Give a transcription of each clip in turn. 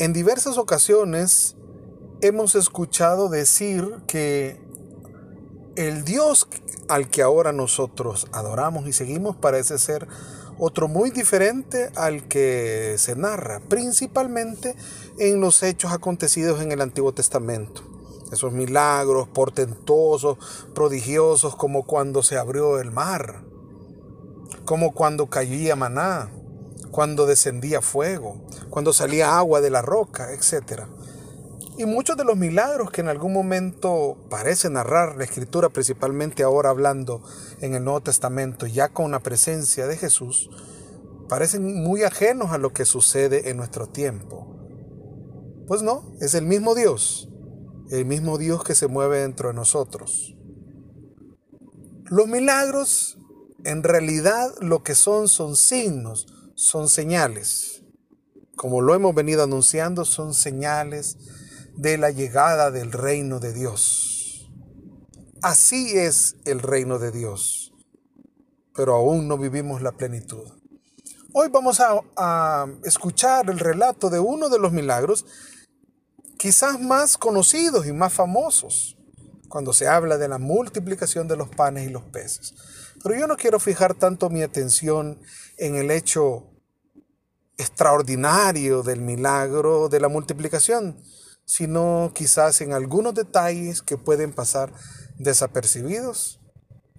En diversas ocasiones hemos escuchado decir que el Dios al que ahora nosotros adoramos y seguimos parece ser otro muy diferente al que se narra, principalmente en los hechos acontecidos en el Antiguo Testamento. Esos milagros portentosos, prodigiosos, como cuando se abrió el mar, como cuando caía maná, cuando descendía fuego, cuando salía agua de la roca, etc. Y muchos de los milagros que en algún momento parece narrar la escritura, principalmente ahora hablando en el Nuevo Testamento, ya con la presencia de Jesús, parecen muy ajenos a lo que sucede en nuestro tiempo. Pues no, es el mismo Dios, el mismo Dios que se mueve dentro de nosotros. Los milagros, en realidad, lo que son son signos, son señales. Como lo hemos venido anunciando, son señales de la llegada del reino de Dios. Así es el reino de Dios, pero aún no vivimos la plenitud. Hoy vamos a, escuchar el relato de uno de los milagros quizás más conocidos y más famosos cuando se habla de la multiplicación de los panes y los peces. Pero yo no quiero fijar tanto mi atención en el hecho extraordinario del milagro de la multiplicación, sino quizás en algunos detalles que pueden pasar desapercibidos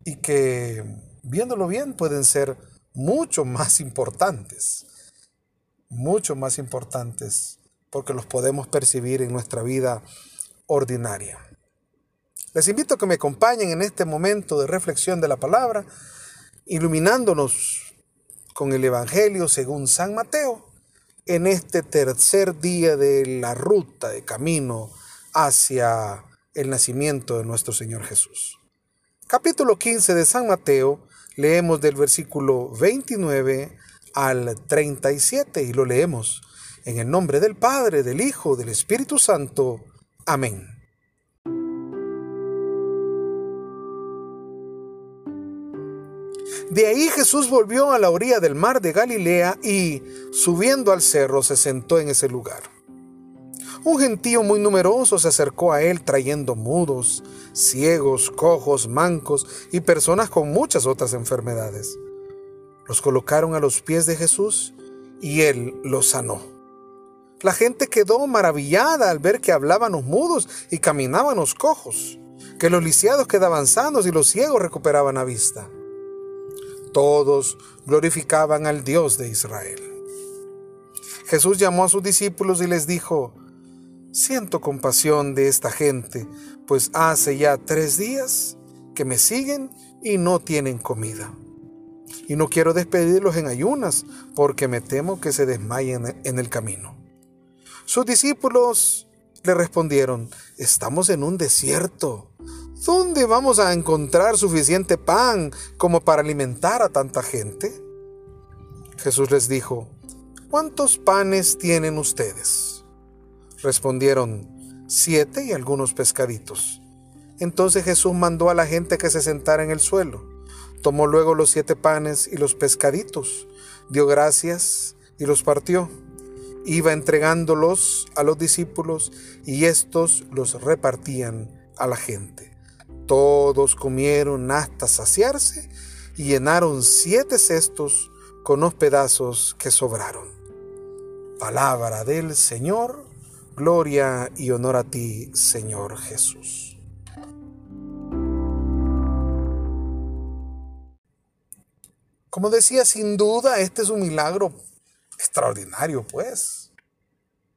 y que, viéndolo bien, pueden ser mucho más importantes, mucho más importantes, porque los podemos percibir en nuestra vida ordinaria. Les invito a que me acompañen en este momento de reflexión de la palabra, iluminándonos con el Evangelio según San Mateo, en este tercer día de la ruta de camino hacia el nacimiento de nuestro Señor Jesús. Capítulo 15 de San Mateo, leemos del versículo 29 al 37 y lo leemos en el nombre del Padre, del Hijo, del Espíritu Santo. Amén. De ahí Jesús volvió a la orilla del mar de Galilea y, subiendo al cerro, se sentó en ese lugar. Un gentío muy numeroso se acercó a él trayendo mudos, ciegos, cojos, mancos y personas con muchas otras enfermedades. Los colocaron a los pies de Jesús y él los sanó. La gente quedó maravillada al ver que hablaban los mudos y caminaban los cojos, que los lisiados quedaban sanos y los ciegos recuperaban la vista. Todos glorificaban al Dios de Israel. Jesús llamó a sus discípulos y les dijo, Siento compasión de esta gente, pues hace ya tres días que me siguen y no tienen comida. Y no quiero despedirlos en ayunas, porque me temo que se desmayen en el camino. Sus discípulos le respondieron, estamos en un desierto ¿Dónde vamos a encontrar suficiente pan como para alimentar a tanta gente? Jesús les dijo, ¿cuántos panes tienen ustedes? Respondieron, siete y algunos pescaditos. Entonces Jesús mandó a la gente que se sentara en el suelo. Tomó luego los siete panes y los pescaditos, dio gracias y los partió. Iba entregándolos a los discípulos y estos los repartían a la gente. Todos comieron hasta saciarse y llenaron siete cestos con los pedazos que sobraron. Palabra del Señor, gloria y honor a ti, Señor Jesús. Como decía, sin duda, este es un milagro extraordinario, pues,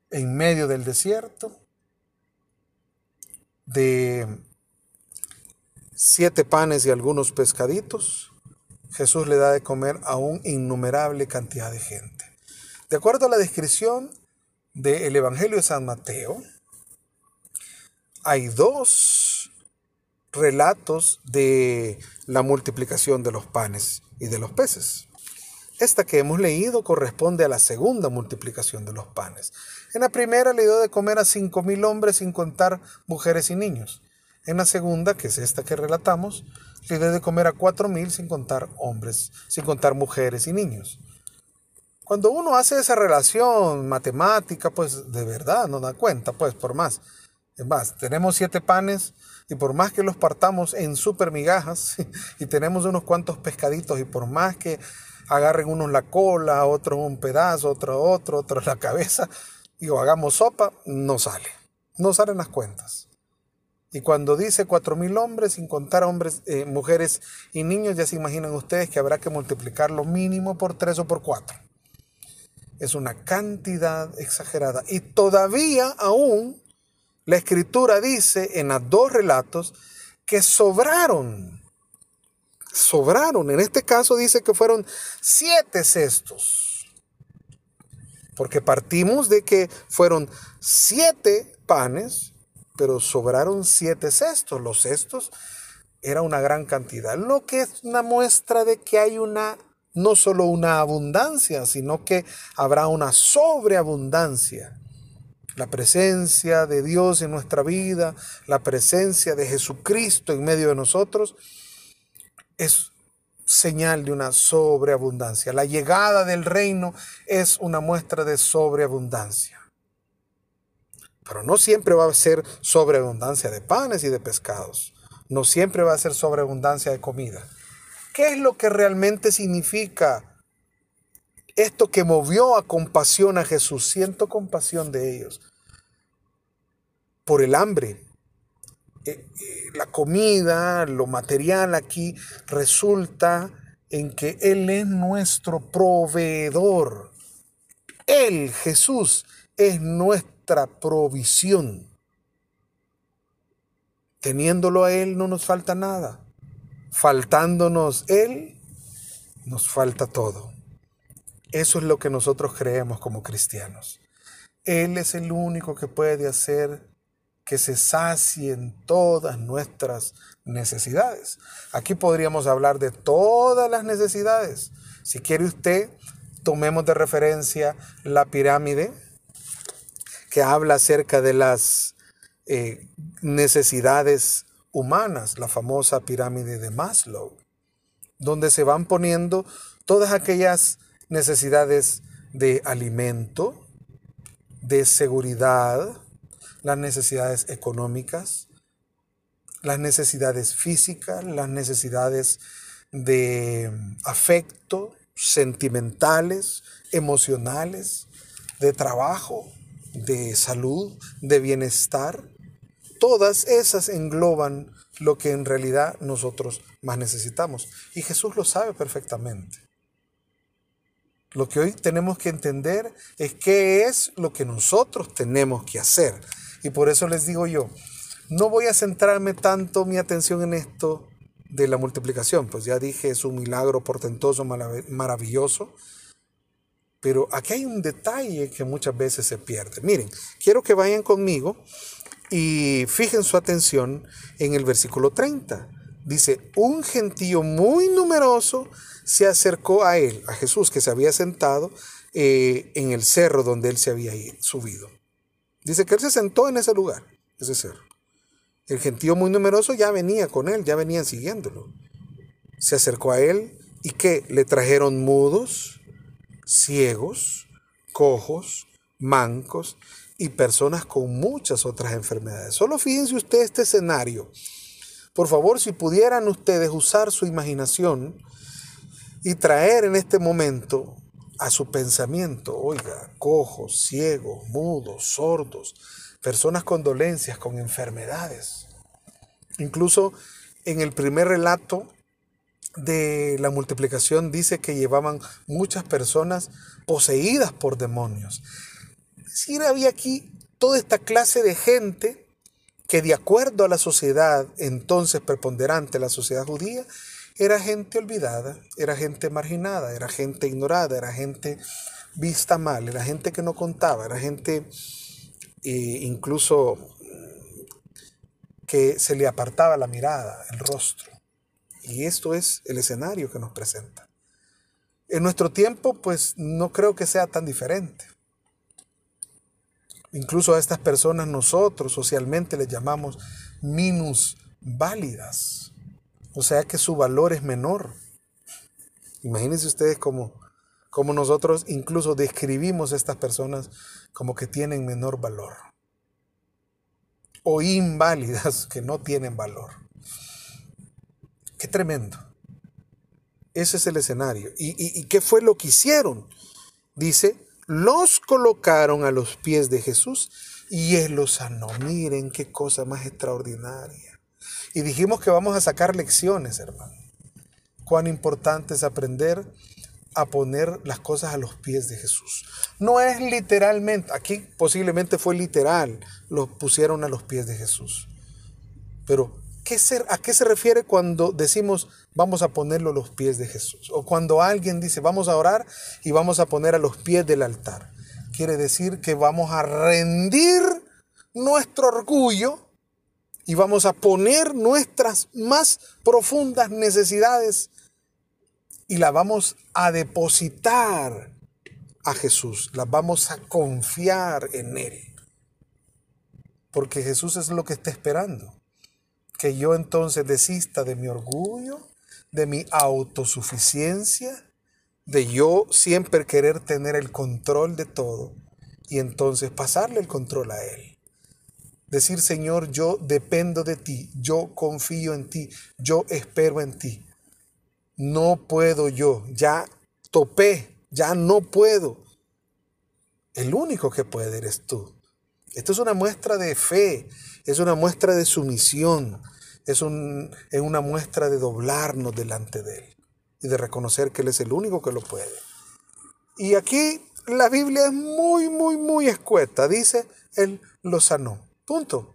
en medio del desierto, de siete panes y algunos pescaditos, Jesús le da de comer a un innumerable cantidad de gente. De acuerdo a la descripción del Evangelio de San Mateo, hay dos relatos de la multiplicación de los panes y de los peces. Esta que hemos leído corresponde a la segunda multiplicación de los panes. En la primera le dio de comer a cinco mil hombres sin contar mujeres y niños. En la segunda, que es esta que relatamos, le dio de comer a cuatro mil sin contar hombres, sin contar mujeres y niños. Cuando uno hace esa relación matemática, pues de verdad no da cuenta, pues por más. Es más, tenemos siete panes y por más que los partamos en super migajas y tenemos unos cuantos pescaditos y por más que agarren unos la cola, otros un pedazo, otro otro, otro la cabeza, y o hagamos sopa, no sale. No salen las cuentas. Y cuando dice cuatro mil hombres, sin contar hombres, eh, mujeres y niños, ya se imaginan ustedes que habrá que multiplicar lo mínimo por tres o por cuatro. Es una cantidad exagerada. Y todavía aún la escritura dice en los dos relatos que sobraron. Sobraron. En este caso dice que fueron siete cestos. Porque partimos de que fueron siete panes, pero sobraron siete cestos. Los cestos era una gran cantidad. Lo que es una muestra de que hay una, no solo una abundancia, sino que habrá una sobreabundancia la presencia de Dios en nuestra vida, la presencia de Jesucristo en medio de nosotros, es señal de una sobreabundancia. La llegada del reino es una muestra de sobreabundancia. Pero no siempre va a ser sobreabundancia de panes y de pescados. No siempre va a ser sobreabundancia de comida. ¿Qué es lo que realmente significa esto que movió a compasión a Jesús, siento compasión de ellos. Por el hambre. Eh, eh, la comida, lo material aquí resulta en que Él es nuestro proveedor. Él, Jesús, es nuestra provisión. Teniéndolo a Él no nos falta nada. Faltándonos Él, nos falta todo. Eso es lo que nosotros creemos como cristianos. Él es el único que puede hacer que se sacien todas nuestras necesidades. Aquí podríamos hablar de todas las necesidades. Si quiere usted, tomemos de referencia la pirámide que habla acerca de las eh, necesidades humanas, la famosa pirámide de Maslow, donde se van poniendo todas aquellas necesidades de alimento, de seguridad, las necesidades económicas, las necesidades físicas, las necesidades de afecto, sentimentales, emocionales, de trabajo, de salud, de bienestar. Todas esas engloban lo que en realidad nosotros más necesitamos. Y Jesús lo sabe perfectamente. Lo que hoy tenemos que entender es qué es lo que nosotros tenemos que hacer. Y por eso les digo yo, no voy a centrarme tanto mi atención en esto de la multiplicación, pues ya dije, es un milagro portentoso, maravilloso. Pero aquí hay un detalle que muchas veces se pierde. Miren, quiero que vayan conmigo y fijen su atención en el versículo 30. Dice, un gentío muy numeroso se acercó a él, a Jesús, que se había sentado eh, en el cerro donde él se había subido. Dice que él se sentó en ese lugar, ese cerro. El gentío muy numeroso ya venía con él, ya venían siguiéndolo. Se acercó a él y que le trajeron mudos, ciegos, cojos, mancos y personas con muchas otras enfermedades. Solo fíjense ustedes este escenario. Por favor, si pudieran ustedes usar su imaginación, y traer en este momento a su pensamiento, oiga, cojos, ciegos, mudos, sordos, personas con dolencias, con enfermedades. Incluso en el primer relato de la multiplicación dice que llevaban muchas personas poseídas por demonios. Es decir, había aquí toda esta clase de gente que de acuerdo a la sociedad entonces preponderante, la sociedad judía, era gente olvidada, era gente marginada, era gente ignorada, era gente vista mal, era gente que no contaba, era gente eh, incluso que se le apartaba la mirada, el rostro. Y esto es el escenario que nos presenta. En nuestro tiempo, pues no creo que sea tan diferente. Incluso a estas personas nosotros socialmente les llamamos minus O sea que su valor es menor. Imagínense ustedes cómo, como nosotros incluso describimos a estas personas como que tienen menor valor o inválidas que no tienen valor. Qué tremendo. Ese es el escenario. ¿Y, qué fue lo que hicieron? Dice, los colocaron a los pies de Jesús y Él los sanó. Miren qué cosa más extraordinaria. Y dijimos que vamos a sacar lecciones, hermano. Cuán importante es aprender a poner las cosas a los pies de Jesús. No es literalmente, aquí posiblemente fue literal, los pusieron a los pies de Jesús. Pero, ¿qué ¿a qué se refiere cuando decimos vamos a ponerlo a los pies de Jesús? O cuando alguien dice vamos a orar y vamos a poner a los pies del altar. Quiere decir que vamos a rendir nuestro orgullo y vamos a poner nuestras más profundas necesidades y la vamos a depositar a Jesús, la vamos a confiar en Él. Porque Jesús es lo que está esperando. Que yo entonces desista de mi orgullo, de mi autosuficiencia, de yo siempre querer tener el control de todo y entonces pasarle el control a Él. Decir, Señor, yo dependo de ti, yo confío en ti, yo espero en ti no puedo yo, ya topé, ya no puedo. El único que puede eres tú. Esto es una muestra de fe, es una muestra de sumisión, es, es una muestra de doblarnos delante de Él y de reconocer que Él es el único que lo puede. Y aquí la Biblia es muy, muy, muy escueta. Dice, Él lo sanó. Punto.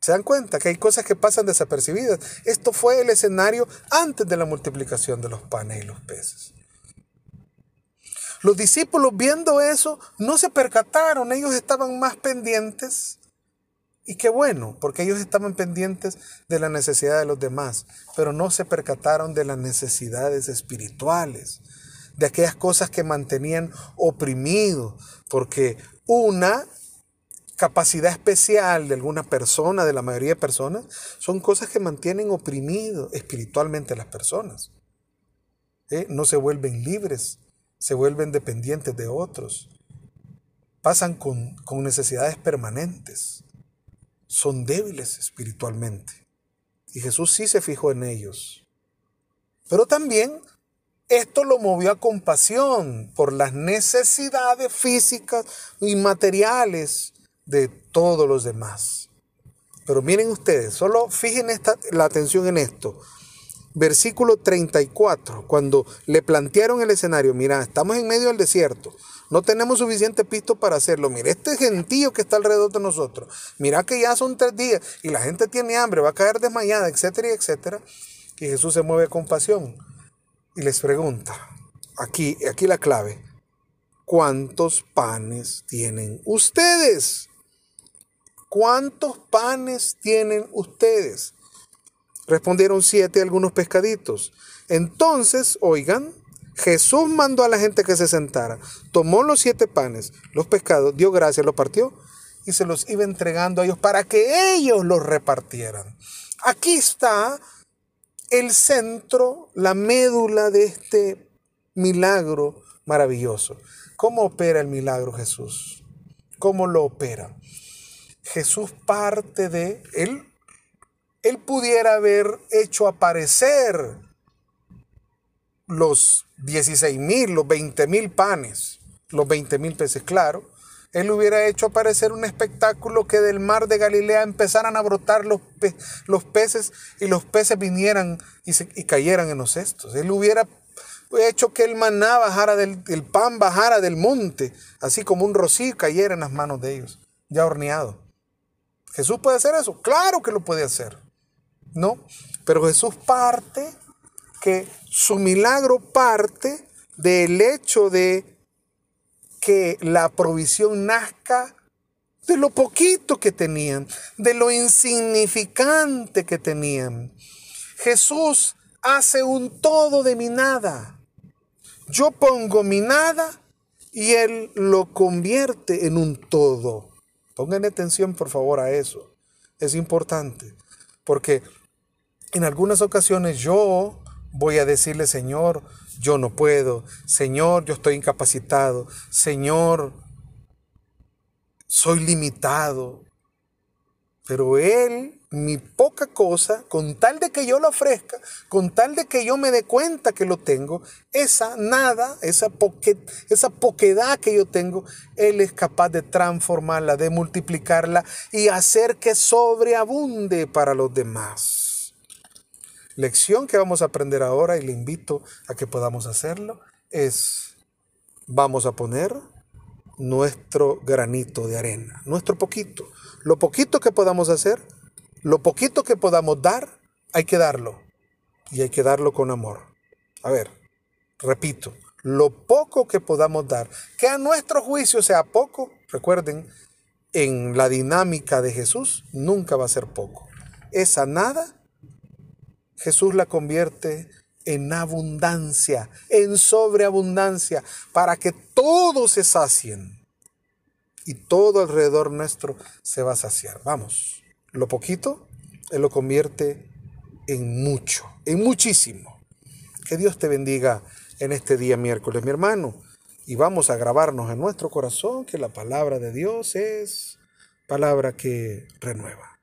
¿Se dan cuenta que hay cosas que pasan desapercibidas? Esto fue el escenario antes de la multiplicación de los panes y los peces. Los discípulos viendo eso no se percataron, ellos estaban más pendientes. Y qué bueno, porque ellos estaban pendientes de la necesidad de los demás, pero no se percataron de las necesidades espirituales, de aquellas cosas que mantenían oprimidos, porque una capacidad especial de alguna persona, de la mayoría de personas, son cosas que mantienen oprimido espiritualmente a las personas. ¿Eh? No se vuelven libres, se vuelven dependientes de otros. Pasan con, con necesidades permanentes. Son débiles espiritualmente. Y Jesús sí se fijó en ellos. Pero también esto lo movió a compasión por las necesidades físicas y materiales de todos los demás. Pero miren ustedes, solo fijen esta, la atención en esto. Versículo 34, cuando le plantearon el escenario, mira, estamos en medio del desierto, no tenemos suficiente pisto para hacerlo. Mira, este gentío que está alrededor de nosotros, mira que ya son tres días y la gente tiene hambre, va a caer desmayada, etcétera, etcétera. Y Jesús se mueve con pasión y les pregunta, aquí, aquí la clave, ¿cuántos panes tienen ustedes? ¿cuántos panes tienen ustedes? Respondieron siete algunos pescaditos. Entonces, oigan, Jesús mandó a la gente que se sentara, tomó los siete panes, los pescados, dio gracias, los partió y se los iba entregando a ellos para que ellos los repartieran. Aquí está el centro, la médula de este milagro maravilloso. ¿Cómo opera el milagro Jesús? ¿Cómo lo opera? Jesús parte de él. Él pudiera haber hecho aparecer los 16 mil, los 20 mil panes, los 20 mil peces, claro. Él hubiera hecho aparecer un espectáculo que del mar de Galilea empezaran a brotar los, los peces y los peces vinieran y, cayeran en los cestos. Él hubiera hecho que el maná bajara del el pan bajara del monte, así como un rocío cayera en las manos de ellos, ya horneado. ¿Jesús puede hacer eso? Claro que lo puede hacer. ¿No? Pero Jesús parte, que su milagro parte del hecho de que la provisión nazca de lo poquito que tenían, de lo insignificante que tenían. Jesús hace un todo de mi nada. Yo pongo mi nada y Él lo convierte en un todo. Pongan atención por favor a eso. Es importante. Porque en algunas ocasiones yo voy a decirle, Señor, yo no puedo, Señor, yo estoy incapacitado, Señor, soy limitado. Pero Él, mi poca cosa, con tal de que yo lo ofrezca, con tal de que yo me dé cuenta que lo tengo, esa nada, esa, esa poquedad que yo tengo, Él es capaz de transformarla, de multiplicarla y hacer que sobreabunde para los demás. Lección que vamos a aprender ahora y le invito a que podamos hacerlo es, vamos a poner nuestro granito de arena, nuestro poquito. Lo poquito que podamos hacer, lo poquito que podamos dar, hay que darlo. Y hay que darlo con amor. A ver, repito, lo poco que podamos dar, que a nuestro juicio sea poco, recuerden, en la dinámica de Jesús nunca va a ser poco. Esa nada, Jesús la convierte en abundancia, en sobreabundancia, para que todos se sacien y todo alrededor nuestro se va a saciar. Vamos, lo poquito, Él lo convierte en mucho, en muchísimo. Que Dios te bendiga en este día miércoles, mi hermano. Y vamos a grabarnos en nuestro corazón que la palabra de Dios es palabra que renueva.